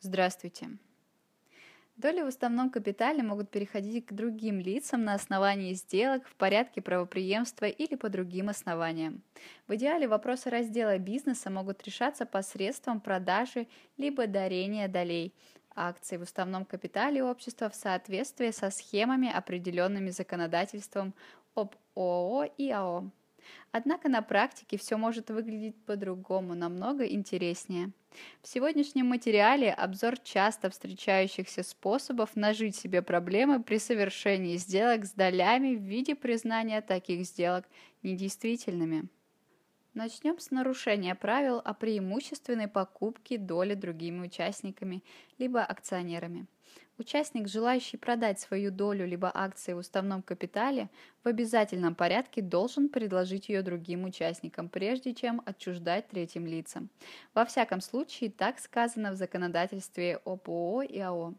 Здравствуйте. Доли в уставном капитале могут переходить к другим лицам на основании сделок в порядке правопреемства или по другим основаниям. В идеале вопросы раздела бизнеса могут решаться посредством продажи либо дарения долей акций в уставном капитале общества в соответствии со схемами, определенными законодательством об ООО и АО. Однако на практике все может выглядеть по-другому, намного интереснее. В сегодняшнем материале обзор часто встречающихся способов нажить себе проблемы при совершении сделок с долями в виде признания таких сделок недействительными. Начнем с нарушения правил о преимущественной покупке доли другими участниками либо акционерами. Участник, желающий продать свою долю либо акции в уставном капитале, в обязательном порядке должен предложить ее другим участникам, прежде чем отчуждать третьим лицам. Во всяком случае, так сказано в законодательстве об ООО и АО.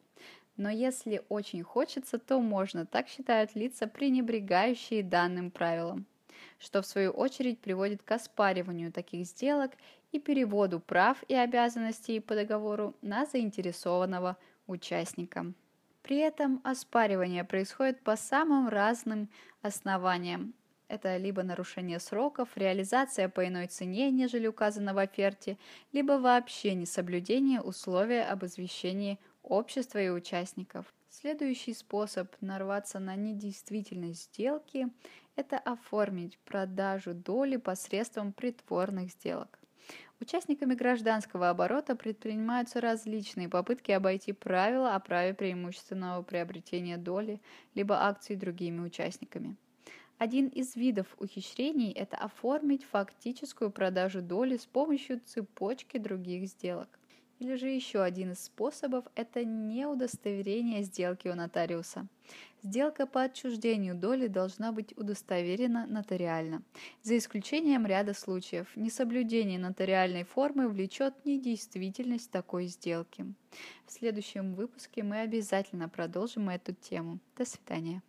Но если очень хочется, то можно, так считают лица, пренебрегающие данным правилам что в свою очередь приводит к оспариванию таких сделок и переводу прав и обязанностей по договору на заинтересованного участника. При этом оспаривание происходит по самым разным основаниям. Это либо нарушение сроков, реализация по иной цене, нежели указано в оферте, либо вообще несоблюдение условия об извещении общества и участников. Следующий способ нарваться на недействительность сделки – это оформить продажу доли посредством притворных сделок. Участниками гражданского оборота предпринимаются различные попытки обойти правила о праве преимущественного приобретения доли либо акций другими участниками. Один из видов ухищрений – это оформить фактическую продажу доли с помощью цепочки других сделок. Или же еще один из способов – это неудостоверение сделки у нотариуса. Сделка по отчуждению доли должна быть удостоверена нотариально. За исключением ряда случаев, несоблюдение нотариальной формы влечет недействительность такой сделки. В следующем выпуске мы обязательно продолжим эту тему. До свидания.